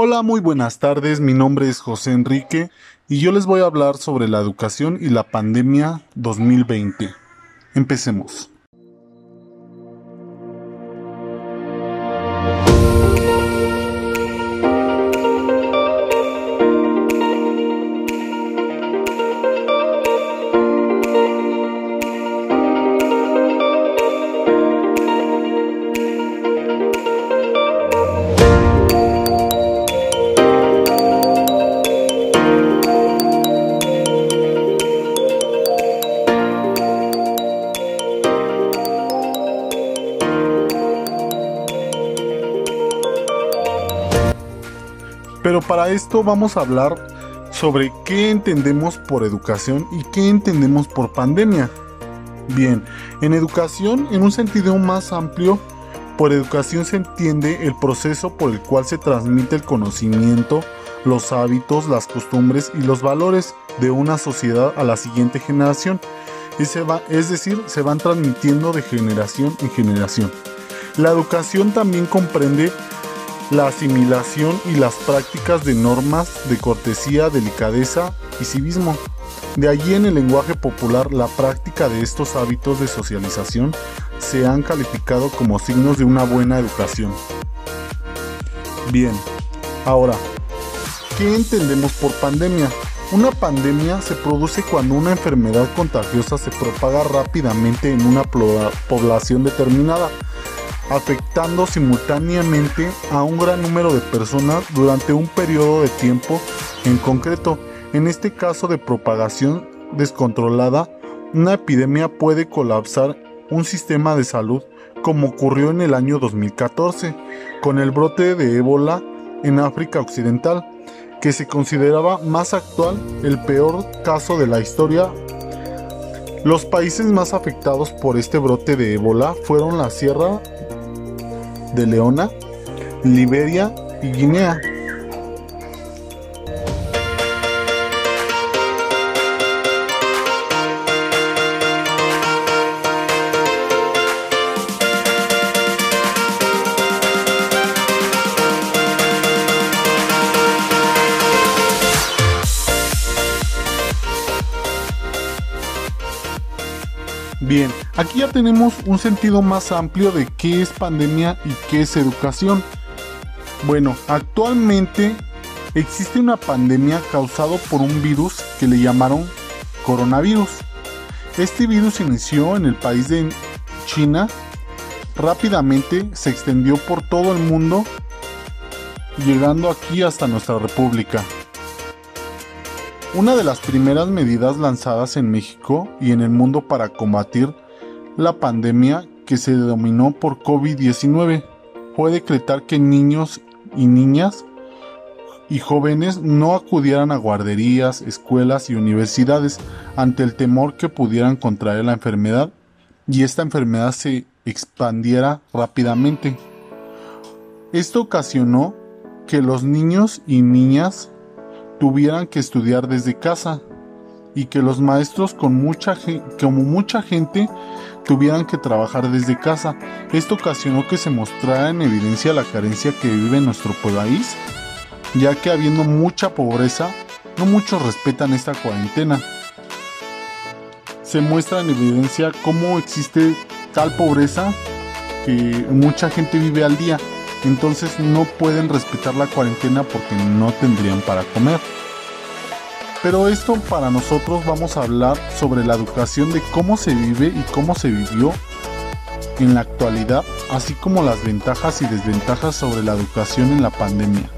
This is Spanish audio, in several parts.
Hola, muy buenas tardes, mi nombre es José Enrique y yo les voy a hablar sobre la educación y la pandemia 2020. Empecemos. Esto vamos a hablar sobre qué entendemos por educación y qué entendemos por pandemia. Bien, en educación, en un sentido más amplio, por educación se entiende el proceso por el cual se transmite el conocimiento, los hábitos, las costumbres y los valores de una sociedad a la siguiente generación. Y se va, es decir, se van transmitiendo de generación en generación. La educación también comprende la asimilación y las prácticas de normas de cortesía, delicadeza y civismo. De allí en el lenguaje popular la práctica de estos hábitos de socialización se han calificado como signos de una buena educación. Bien, ahora, ¿qué entendemos por pandemia? Una pandemia se produce cuando una enfermedad contagiosa se propaga rápidamente en una población determinada afectando simultáneamente a un gran número de personas durante un periodo de tiempo en concreto. En este caso de propagación descontrolada, una epidemia puede colapsar un sistema de salud como ocurrió en el año 2014 con el brote de ébola en África Occidental, que se consideraba más actual, el peor caso de la historia. Los países más afectados por este brote de ébola fueron la Sierra de Leona, Liberia y Guinea. Aquí ya tenemos un sentido más amplio de qué es pandemia y qué es educación. Bueno, actualmente existe una pandemia causada por un virus que le llamaron coronavirus. Este virus inició en el país de China, rápidamente se extendió por todo el mundo, llegando aquí hasta nuestra república. Una de las primeras medidas lanzadas en México y en el mundo para combatir la pandemia que se denominó por COVID-19 fue decretar que niños y niñas y jóvenes no acudieran a guarderías, escuelas y universidades ante el temor que pudieran contraer la enfermedad y esta enfermedad se expandiera rápidamente. Esto ocasionó que los niños y niñas tuvieran que estudiar desde casa y que los maestros con mucha como mucha gente tuvieran que trabajar desde casa. Esto ocasionó que se mostrara en evidencia la carencia que vive nuestro país, ya que habiendo mucha pobreza, no muchos respetan esta cuarentena. Se muestra en evidencia cómo existe tal pobreza que mucha gente vive al día entonces no pueden respetar la cuarentena porque no tendrían para comer. Pero esto para nosotros vamos a hablar sobre la educación de cómo se vive y cómo se vivió en la actualidad, así como las ventajas y desventajas sobre la educación en la pandemia.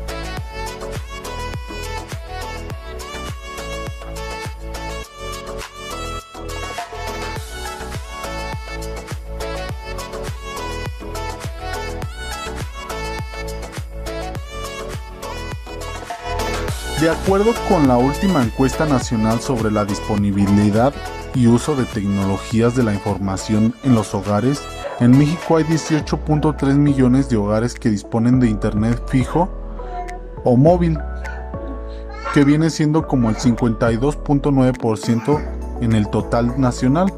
De acuerdo con la última encuesta nacional sobre la disponibilidad y uso de tecnologías de la información en los hogares, en México hay 18.3 millones de hogares que disponen de Internet fijo o móvil, que viene siendo como el 52.9% en el total nacional.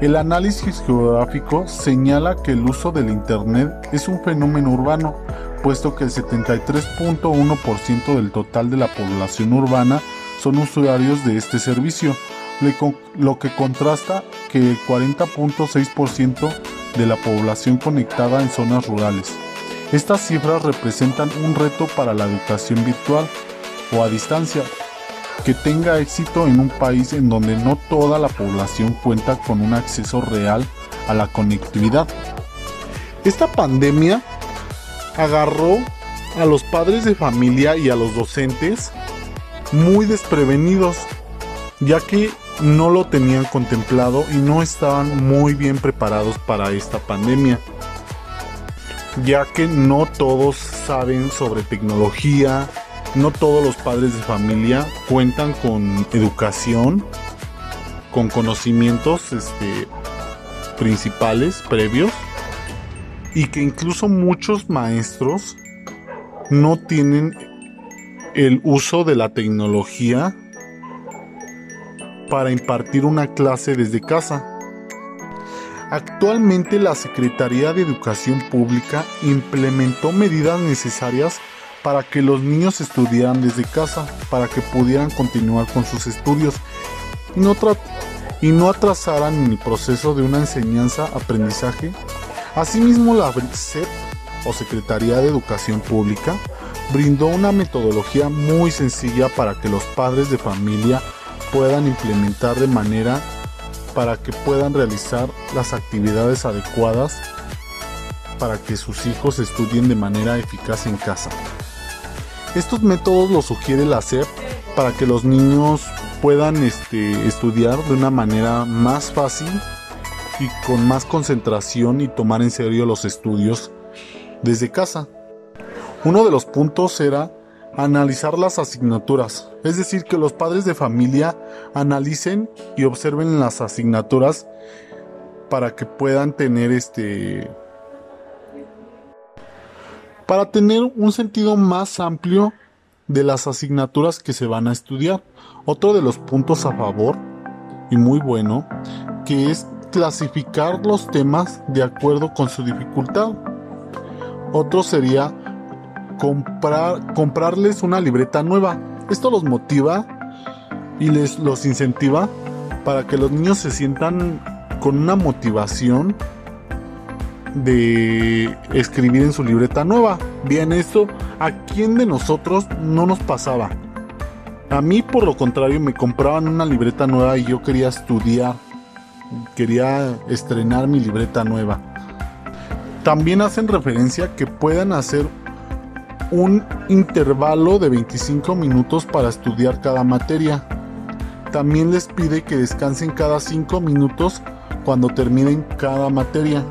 El análisis geográfico señala que el uso del Internet es un fenómeno urbano, puesto que el 73.1% del total de la población urbana son usuarios de este servicio, lo que contrasta que el 40.6% de la población conectada en zonas rurales. Estas cifras representan un reto para la educación virtual o a distancia que tenga éxito en un país en donde no toda la población cuenta con un acceso real a la conectividad. Esta pandemia agarró a los padres de familia y a los docentes muy desprevenidos, ya que no lo tenían contemplado y no estaban muy bien preparados para esta pandemia, ya que no todos saben sobre tecnología, no todos los padres de familia cuentan con educación, con conocimientos este, principales, previos, y que incluso muchos maestros no tienen el uso de la tecnología para impartir una clase desde casa. Actualmente la Secretaría de Educación Pública implementó medidas necesarias para que los niños estudiaran desde casa, para que pudieran continuar con sus estudios y no, y no atrasaran el proceso de una enseñanza-aprendizaje. Asimismo, la SEP o Secretaría de Educación Pública brindó una metodología muy sencilla para que los padres de familia puedan implementar de manera para que puedan realizar las actividades adecuadas para que sus hijos estudien de manera eficaz en casa. Estos métodos los sugiere la SEP para que los niños puedan este, estudiar de una manera más fácil y con más concentración y tomar en serio los estudios desde casa. Uno de los puntos era analizar las asignaturas, es decir, que los padres de familia analicen y observen las asignaturas para que puedan tener este para tener un sentido más amplio de las asignaturas que se van a estudiar. Otro de los puntos a favor, y muy bueno, que es clasificar los temas de acuerdo con su dificultad. Otro sería comprar, comprarles una libreta nueva. Esto los motiva y les los incentiva para que los niños se sientan con una motivación de escribir en su libreta nueva. Bien, esto a quién de nosotros no nos pasaba. A mí por lo contrario me compraban una libreta nueva y yo quería estudiar. Quería estrenar mi libreta nueva. También hacen referencia que puedan hacer un intervalo de 25 minutos para estudiar cada materia. También les pide que descansen cada 5 minutos cuando terminen cada materia.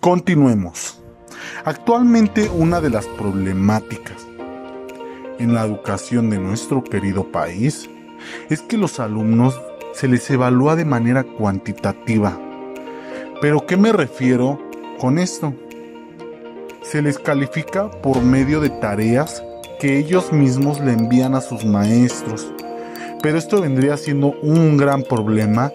Continuemos. Actualmente una de las problemáticas en la educación de nuestro querido país es que los alumnos se les evalúa de manera cuantitativa. ¿Pero qué me refiero con esto? Se les califica por medio de tareas que ellos mismos le envían a sus maestros. Pero esto vendría siendo un gran problema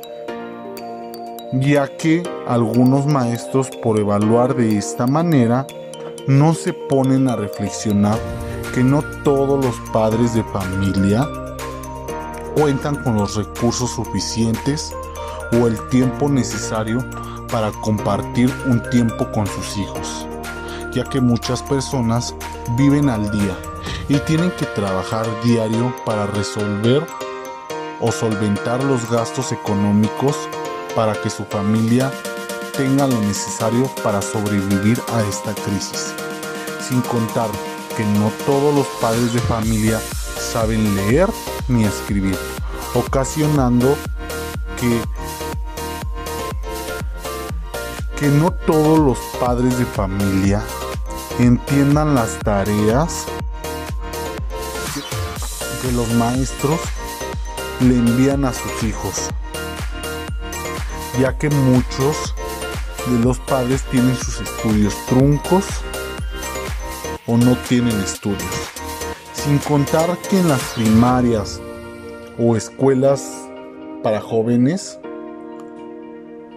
ya que algunos maestros por evaluar de esta manera no se ponen a reflexionar que no todos los padres de familia cuentan con los recursos suficientes o el tiempo necesario para compartir un tiempo con sus hijos, ya que muchas personas viven al día y tienen que trabajar diario para resolver o solventar los gastos económicos para que su familia tenga lo necesario para sobrevivir a esta crisis. Sin contar que no todos los padres de familia saben leer ni escribir, ocasionando que que no todos los padres de familia entiendan las tareas que los maestros le envían a sus hijos, ya que muchos de los padres tienen sus estudios truncos o no tienen estudios. Sin contar que en las primarias o escuelas para jóvenes,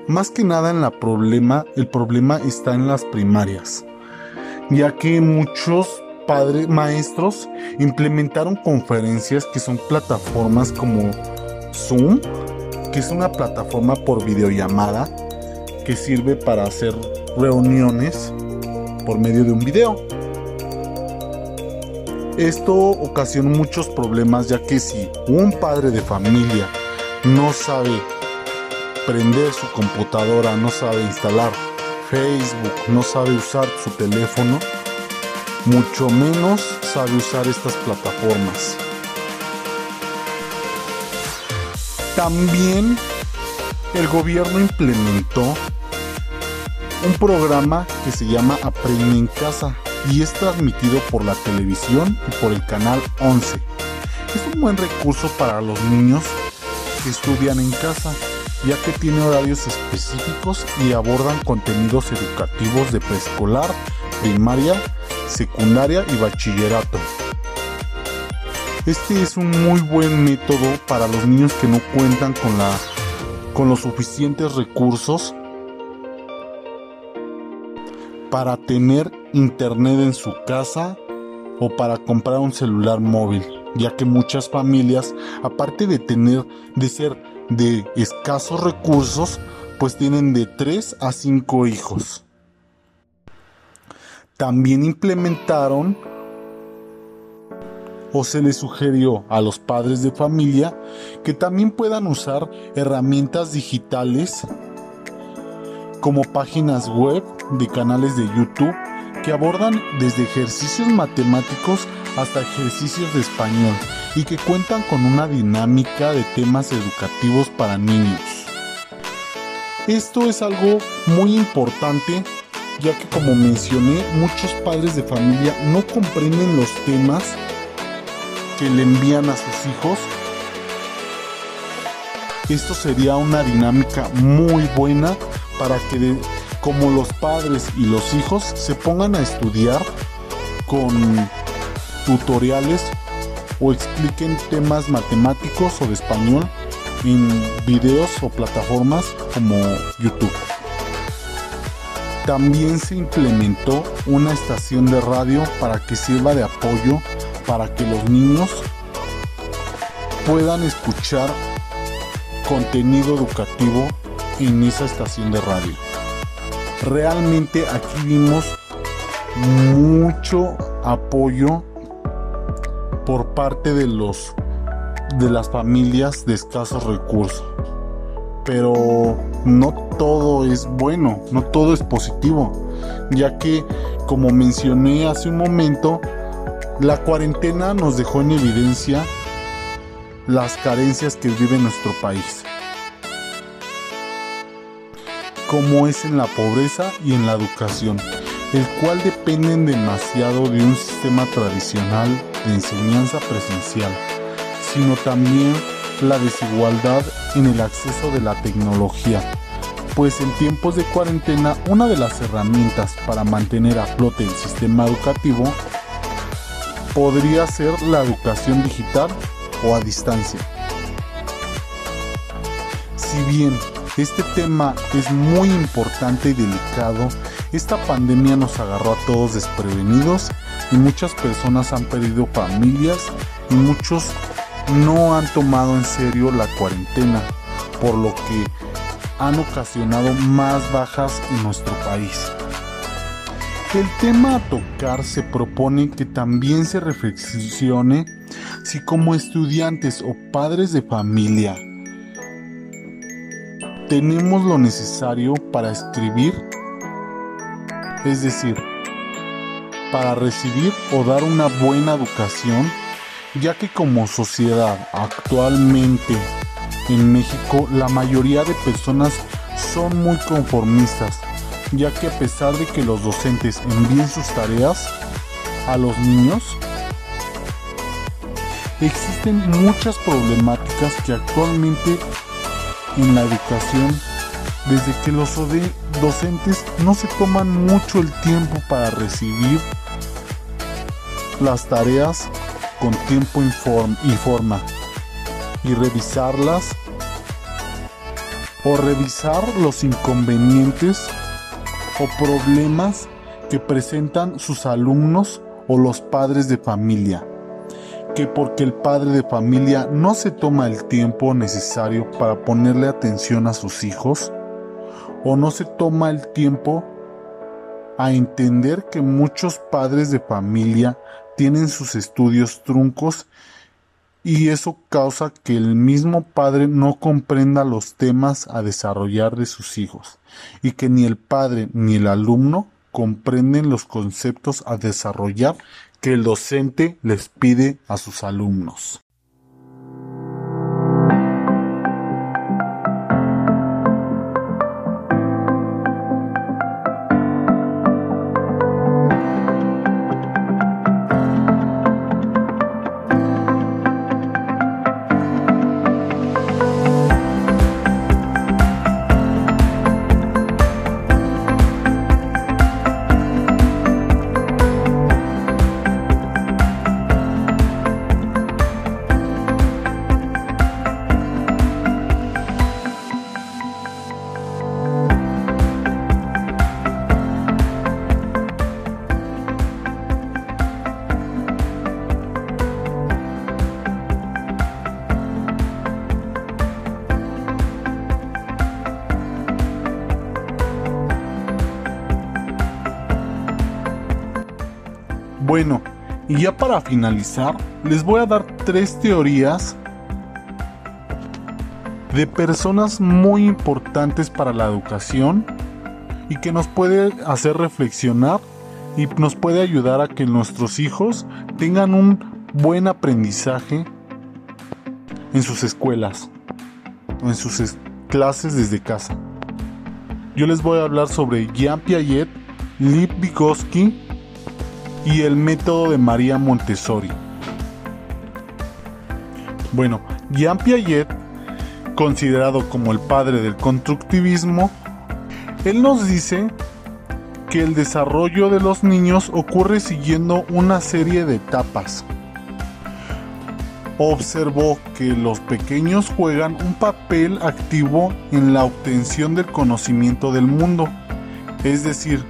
más que nada en la problema, el problema está en las primarias, ya que muchos padres maestros implementaron conferencias que son plataformas como Zoom, es una plataforma por videollamada que sirve para hacer reuniones por medio de un video. Esto ocasiona muchos problemas ya que si un padre de familia no sabe prender su computadora, no sabe instalar Facebook, no sabe usar su teléfono, mucho menos sabe usar estas plataformas. También el gobierno implementó un programa que se llama Aprende en Casa y es transmitido por la televisión y por el canal 11. Es un buen recurso para los niños que estudian en casa, ya que tiene horarios específicos y abordan contenidos educativos de preescolar, primaria, secundaria y bachillerato. Este es un muy buen método para los niños que no cuentan con, la, con los suficientes recursos para tener internet en su casa o para comprar un celular móvil, ya que muchas familias, aparte de tener de ser de escasos recursos, pues tienen de 3 a 5 hijos. También implementaron o se les sugirió a los padres de familia que también puedan usar herramientas digitales como páginas web de canales de YouTube que abordan desde ejercicios matemáticos hasta ejercicios de español y que cuentan con una dinámica de temas educativos para niños. Esto es algo muy importante ya que como mencioné, muchos padres de familia no comprenden los temas que le envían a sus hijos. Esto sería una dinámica muy buena para que como los padres y los hijos se pongan a estudiar con tutoriales o expliquen temas matemáticos o de español en videos o plataformas como YouTube. También se implementó una estación de radio para que sirva de apoyo para que los niños puedan escuchar contenido educativo en esa estación de radio. Realmente aquí vimos mucho apoyo por parte de los de las familias de escasos recursos. Pero no todo es bueno, no todo es positivo, ya que, como mencioné hace un momento, la cuarentena nos dejó en evidencia las carencias que vive nuestro país, como es en la pobreza y en la educación, el cual dependen demasiado de un sistema tradicional de enseñanza presencial, sino también la desigualdad en el acceso de la tecnología. Pues en tiempos de cuarentena una de las herramientas para mantener a flote el sistema educativo podría ser la educación digital o a distancia. Si bien este tema es muy importante y delicado, Esta pandemia nos agarró a todos desprevenidos y muchas personas han perdido familias y muchos no han tomado en serio la cuarentena, por lo que han ocasionado más bajas en nuestro país. El tema a tocar se propone que también se reflexione si como estudiantes o padres de familia tenemos lo necesario para escribir, es decir, para recibir o dar una buena educación, ya que como sociedad actualmente en México la mayoría de personas son muy conformistas, ya que a pesar de que los docentes envíen sus tareas a los niños, existen muchas problemáticas que actualmente en la educación, desde que los docentes no se toman mucho el tiempo para recibir las tareas con tiempo y forma y revisarlas o revisar los inconvenientes o problemas que presentan sus alumnos o los padres de familia. Que porque el padre de familia no se toma el tiempo necesario para ponerle atención a sus hijos o no se toma el tiempo a entender que muchos padres de familia tienen sus estudios truncos y eso causa que el mismo padre no comprenda los temas a desarrollar de sus hijos y que ni el padre ni el alumno comprenden los conceptos a desarrollar que el docente les pide a sus alumnos. Y ya para finalizar, les voy a dar tres teorías de personas muy importantes para la educación y que nos puede hacer reflexionar y nos puede ayudar a que nuestros hijos tengan un buen aprendizaje en sus escuelas en sus clases desde casa. Yo les voy a hablar sobre Jean Piaget, Lev Vygotsky y el método de María Montessori. Bueno, Jean Piaget, considerado como el padre del constructivismo, él nos dice que el desarrollo de los niños ocurre siguiendo una serie de etapas. Observó que los pequeños juegan un papel activo en la obtención del conocimiento del mundo, es decir,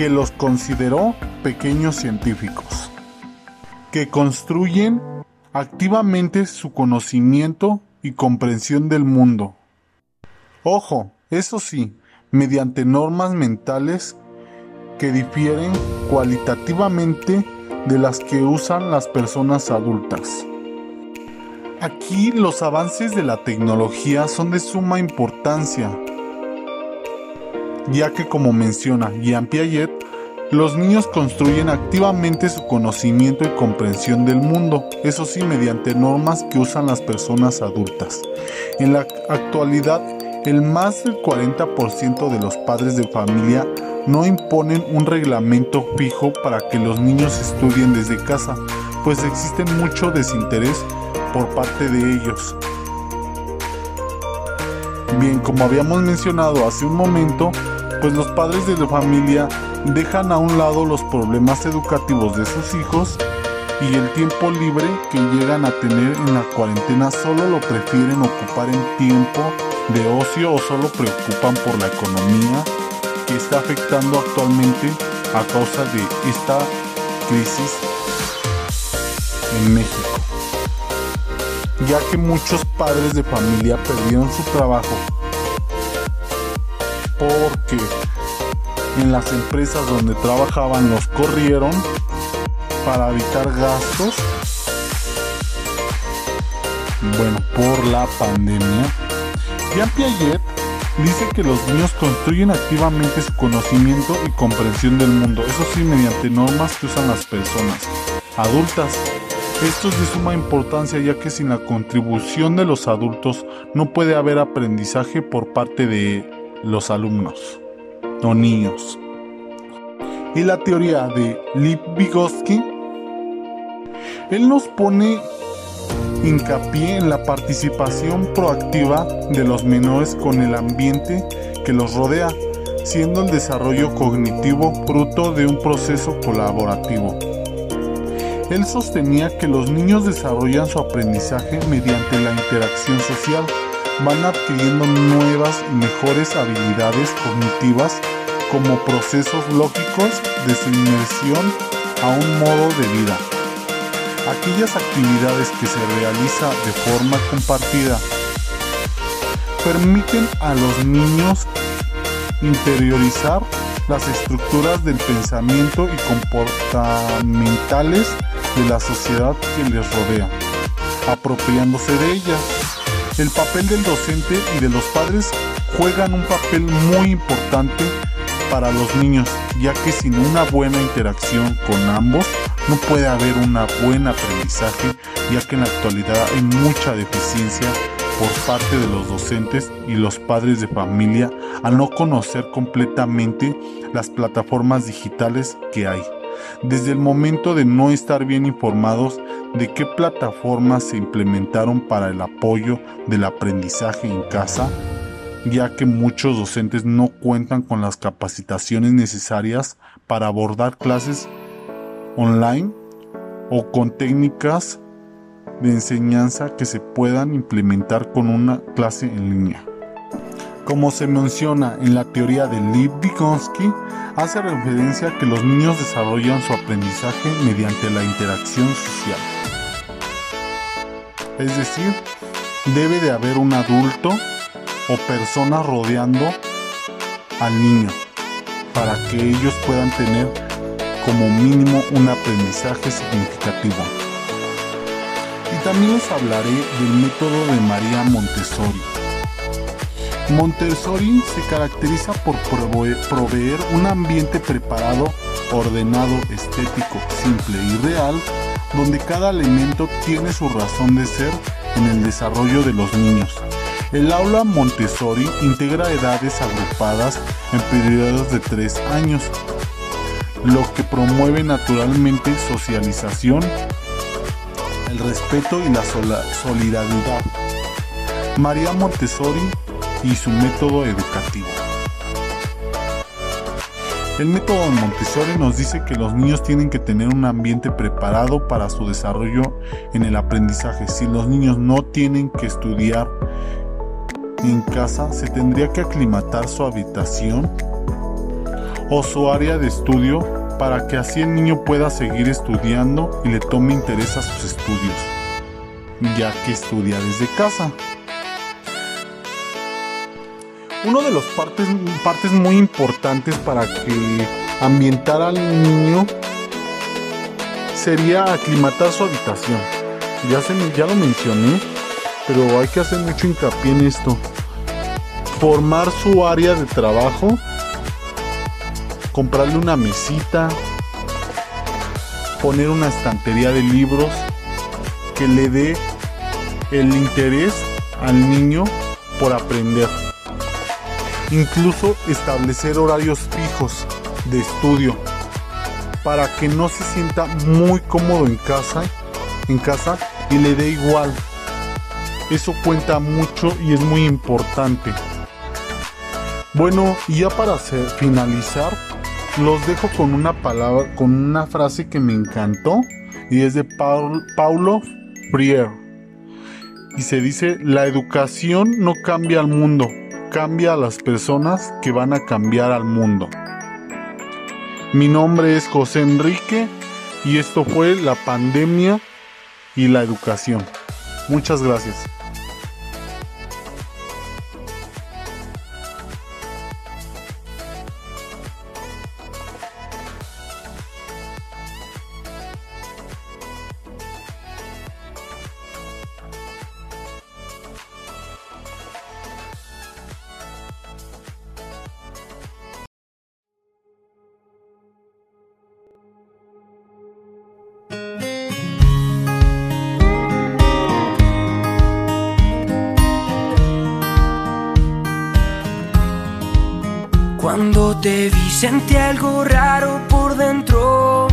que los consideró pequeños científicos, que construyen activamente su conocimiento y comprensión del mundo. Ojo, eso sí, mediante normas mentales que difieren cualitativamente de las que usan las personas adultas. Aquí los avances de la tecnología son de suma importancia ya que como menciona Jean Piaget, los niños construyen activamente su conocimiento y comprensión del mundo, eso sí mediante normas que usan las personas adultas. En la actualidad, el más del 40% de los padres de familia no imponen un reglamento fijo para que los niños estudien desde casa, pues existe mucho desinterés por parte de ellos. Bien, como habíamos mencionado hace un momento, pues los padres de familia dejan a un lado los problemas educativos de sus hijos y el tiempo libre que llegan a tener en la cuarentena solo lo prefieren ocupar en tiempo de ocio o solo preocupan por la economía que está afectando actualmente a causa de esta crisis en México, ya que muchos padres de familia perdieron su trabajo porque en las empresas donde trabajaban los corrieron para evitar gastos. Bueno, por la pandemia. Jean Piaget dice que los niños construyen activamente su conocimiento y comprensión del mundo, eso sí, mediante normas que usan las personas adultas. Esto es de suma importancia ya que sin la contribución de los adultos no puede haber aprendizaje por parte de alumnos o niños. Y la teoría de Liv Vygotsky, él nos pone hincapié en la participación proactiva de los menores con el ambiente que los rodea, siendo el desarrollo cognitivo fruto de un proceso colaborativo. Él sostenía que los niños desarrollan su aprendizaje mediante la interacción social, van adquiriendo nuevas y mejores habilidades cognitivas como procesos lógicos de su inmersión a un modo de vida aquellas actividades que se realiza de forma compartida permiten a los niños interiorizar las estructuras del pensamiento y comportamentales de la sociedad que les rodea, apropiándose de ellas. El papel del docente y de los padres juegan un papel muy importante para los niños, ya que sin una buena interacción con ambos no puede haber un buen aprendizaje, ya que en la actualidad hay mucha deficiencia por parte de los docentes y los padres de familia al no conocer completamente las plataformas digitales que hay. Desde el momento de no estar bien informados de qué plataformas se implementaron para el apoyo del aprendizaje en casa, ya que muchos docentes no cuentan con las capacitaciones necesarias para abordar clases online o con técnicas de enseñanza que se puedan implementar con una clase en línea. Como se menciona en la teoría de Liv Vygotsky, hace referencia a que los niños desarrollan su aprendizaje mediante la interacción social. Es decir, debe de haber un adulto o personas rodeando al niño para que ellos puedan tener como mínimo un aprendizaje significativo. Y también les hablaré del método de María Montessori. Montessori se caracteriza por proveer un ambiente preparado, ordenado, estético, simple y real, donde cada elemento tiene su razón de ser en el desarrollo de los niños el aula Montessori integra edades agrupadas en periodos de tres años, lo que promueve naturalmente socialización, el respeto y la solidaridad. María Montessori y su método educativo. El método Montessori nos dice que los niños tienen que tener un ambiente preparado para su desarrollo en el aprendizaje. Si los niños no tienen que estudiar en casa se tendría que aclimatar su habitación o su área de estudio para que así el niño pueda seguir estudiando y le tome interés a sus estudios, ya que estudia desde casa. Una de las partes, partes muy importantes para que ambientar al niño sería aclimatar su habitación. Ya, se, ya lo mencioné, pero hay que hacer mucho hincapié en esto. Formar su área de trabajo, comprarle una mesita, poner una estantería de libros que le dé el interés al niño por aprender. Incluso establecer horarios fijos de estudio para que no se sienta muy cómodo en casa, en casa y le dé igual eso cuenta mucho y es muy importante. Bueno, y ya para finalizar, los dejo con una palabra, con una frase que me encantó y es de Paulo Freire. Y se dice, la educación no cambia al mundo, cambia a las personas que van a cambiar al mundo. Mi nombre es José Enrique y esto fue la pandemia y la educación. Muchas gracias. Te vi sentí algo raro por dentro.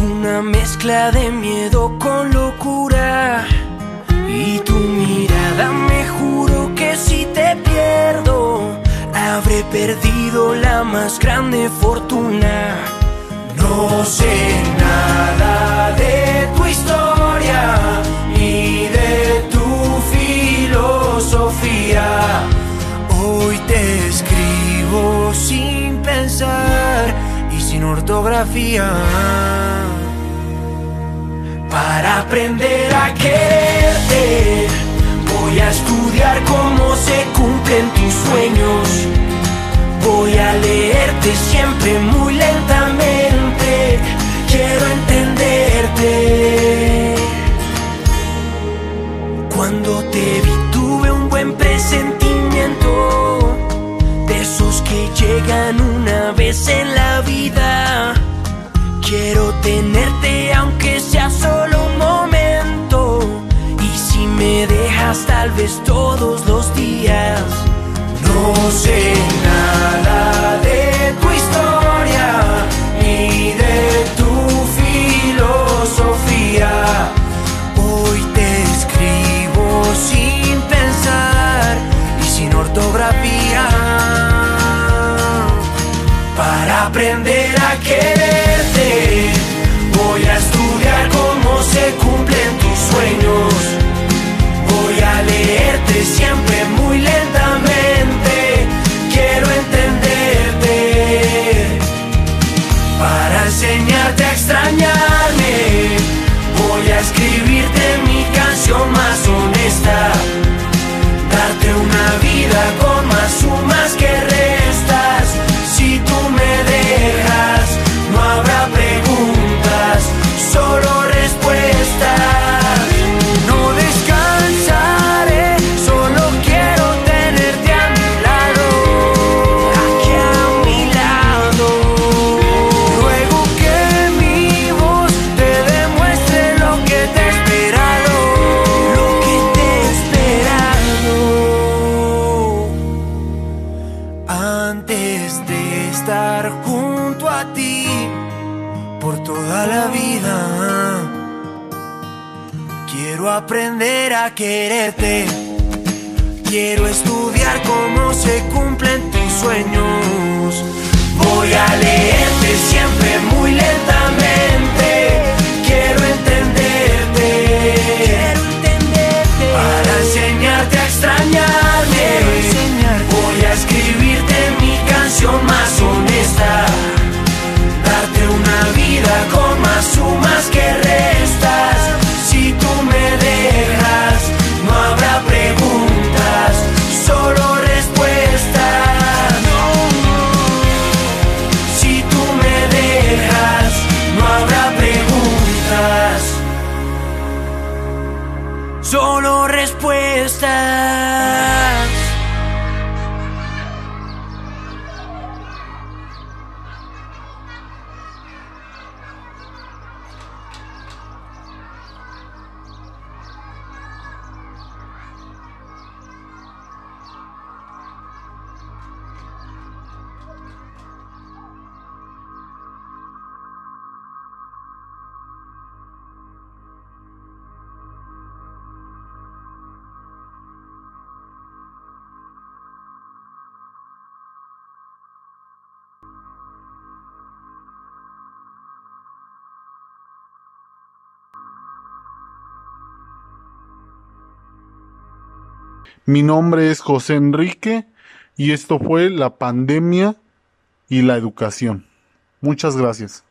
Una mezcla de miedo con locura. Y tu mirada me juro que si te pierdo Habré perdido la más grande fortuna. No sé nada y sin ortografía. Para aprender a estar junto a ti por toda la vida. Quiero aprender a quererte. Quiero estudiar cómo se cumplen tus sueños. Voy a leerte siempre muy lentamente. Quiero entenderte. Quiero entenderte. Para enseñarte a extrañarme. Canción más honesta. Darte una vida con más sumas que restas. Mi nombre es José Enrique y esto fue la pandemia y la educación. Muchas gracias.